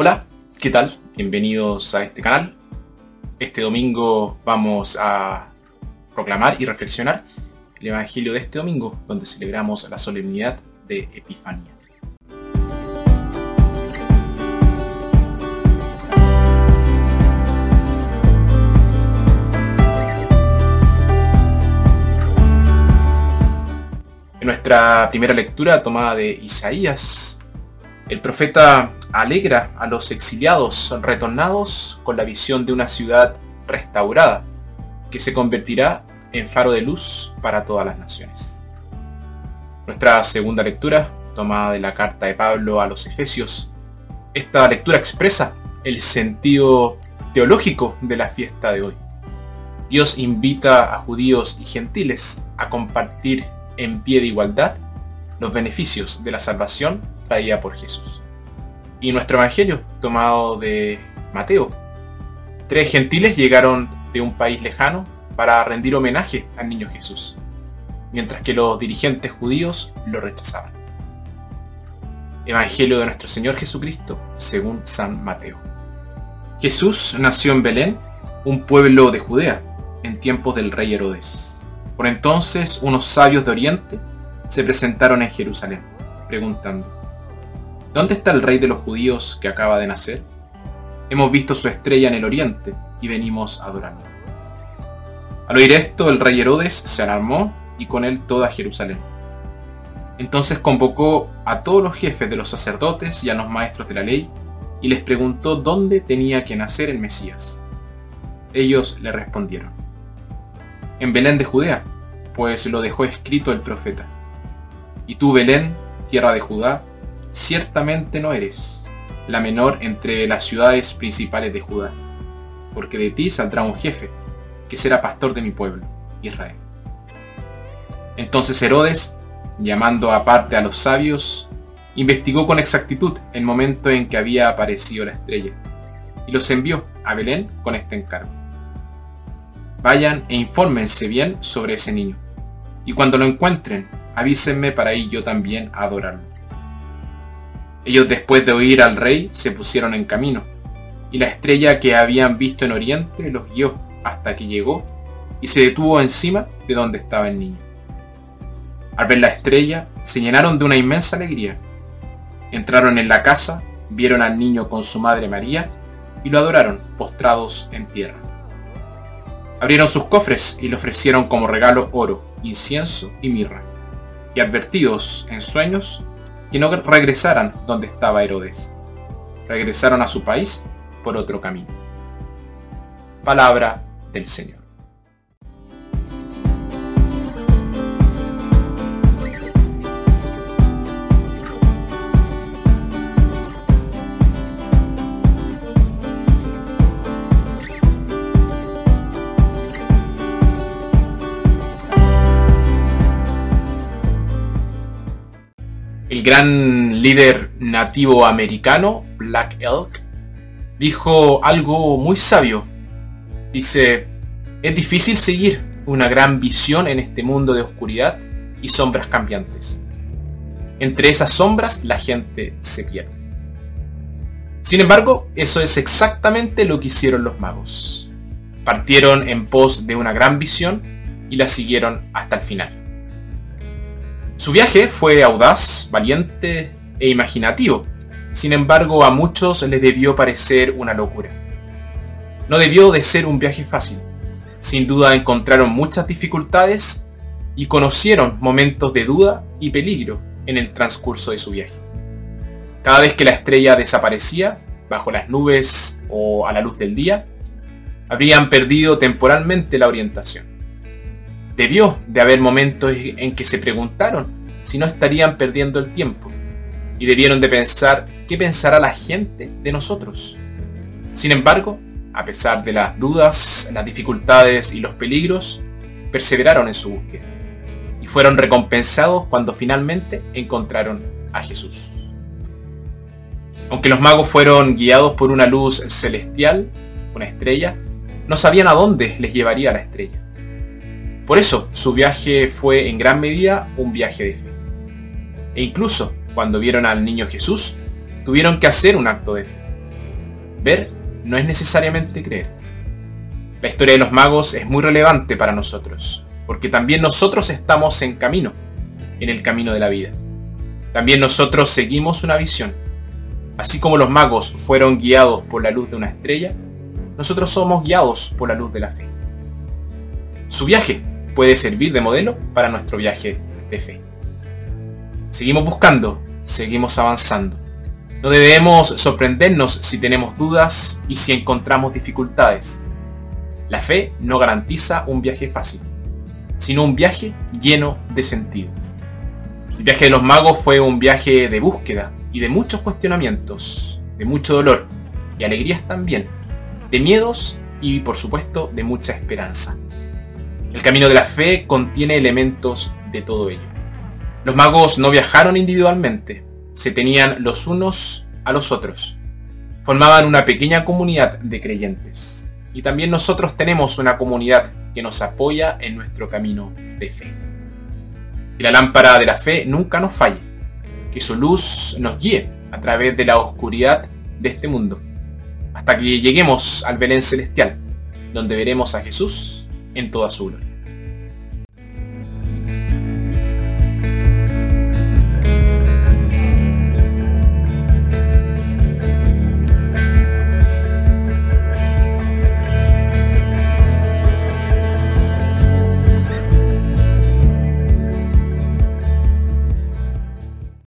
Hola, ¿qué tal? Bienvenidos a este canal. Este domingo vamos a proclamar y reflexionar el Evangelio de este domingo, donde celebramos la solemnidad de Epifanía. En nuestra primera lectura tomada de Isaías, el profeta alegra a los exiliados retornados con la visión de una ciudad restaurada, que se convertirá en faro de luz para todas las naciones. Nuestra segunda lectura, tomada de la carta de Pablo a los Efesios, esta lectura expresa el sentido teológico de la fiesta de hoy. Dios invita a judíos y gentiles a compartir en pie de igualdad los beneficios de la salvación por Jesús. Y nuestro Evangelio, tomado de Mateo. Tres gentiles llegaron de un país lejano para rendir homenaje al niño Jesús, mientras que los dirigentes judíos lo rechazaban. Evangelio de nuestro Señor Jesucristo, según San Mateo. Jesús nació en Belén, un pueblo de Judea, en tiempos del rey Herodes. Por entonces unos sabios de Oriente se presentaron en Jerusalén, preguntando, ¿Dónde está el rey de los judíos que acaba de nacer? Hemos visto su estrella en el oriente y venimos a adorarlo. Al oír esto, el rey Herodes se alarmó y con él toda Jerusalén. Entonces convocó a todos los jefes de los sacerdotes y a los maestros de la ley y les preguntó dónde tenía que nacer el Mesías. Ellos le respondieron, en Belén de Judea, pues lo dejó escrito el profeta. Y tú, Belén, tierra de Judá, ciertamente no eres la menor entre las ciudades principales de Judá, porque de ti saldrá un jefe, que será pastor de mi pueblo, Israel. Entonces Herodes, llamando aparte a los sabios, investigó con exactitud el momento en que había aparecido la estrella, y los envió a Belén con este encargo. Vayan e infórmense bien sobre ese niño, y cuando lo encuentren, avísenme para ir yo también a adorarlo. Ellos después de oír al rey se pusieron en camino, y la estrella que habían visto en Oriente los guió hasta que llegó y se detuvo encima de donde estaba el niño. Al ver la estrella, se llenaron de una inmensa alegría. Entraron en la casa, vieron al niño con su madre María y lo adoraron postrados en tierra. Abrieron sus cofres y le ofrecieron como regalo oro, incienso y mirra. Y advertidos en sueños, que no regresaran donde estaba Herodes. Regresaron a su país por otro camino. Palabra del Señor. Gran líder nativo americano, Black Elk, dijo algo muy sabio. Dice, es difícil seguir una gran visión en este mundo de oscuridad y sombras cambiantes. Entre esas sombras la gente se pierde. Sin embargo, eso es exactamente lo que hicieron los magos. Partieron en pos de una gran visión y la siguieron hasta el final. Su viaje fue audaz, valiente e imaginativo. Sin embargo, a muchos les debió parecer una locura. No debió de ser un viaje fácil. Sin duda encontraron muchas dificultades y conocieron momentos de duda y peligro en el transcurso de su viaje. Cada vez que la estrella desaparecía, bajo las nubes o a la luz del día, habrían perdido temporalmente la orientación. Debió de haber momentos en que se preguntaron si no estarían perdiendo el tiempo y debieron de pensar qué pensará la gente de nosotros. Sin embargo, a pesar de las dudas, las dificultades y los peligros, perseveraron en su búsqueda y fueron recompensados cuando finalmente encontraron a Jesús. Aunque los magos fueron guiados por una luz celestial, una estrella, no sabían a dónde les llevaría la estrella. Por eso su viaje fue en gran medida un viaje de fe. E incluso cuando vieron al niño Jesús, tuvieron que hacer un acto de fe. Ver no es necesariamente creer. La historia de los magos es muy relevante para nosotros, porque también nosotros estamos en camino, en el camino de la vida. También nosotros seguimos una visión. Así como los magos fueron guiados por la luz de una estrella, nosotros somos guiados por la luz de la fe. Su viaje puede servir de modelo para nuestro viaje de fe. Seguimos buscando, seguimos avanzando. No debemos sorprendernos si tenemos dudas y si encontramos dificultades. La fe no garantiza un viaje fácil, sino un viaje lleno de sentido. El viaje de los magos fue un viaje de búsqueda y de muchos cuestionamientos, de mucho dolor y alegrías también, de miedos y por supuesto de mucha esperanza. El camino de la fe contiene elementos de todo ello. Los magos no viajaron individualmente, se tenían los unos a los otros. Formaban una pequeña comunidad de creyentes. Y también nosotros tenemos una comunidad que nos apoya en nuestro camino de fe. Que la lámpara de la fe nunca nos falle. Que su luz nos guíe a través de la oscuridad de este mundo. Hasta que lleguemos al Belén celestial, donde veremos a Jesús en toda su gloria.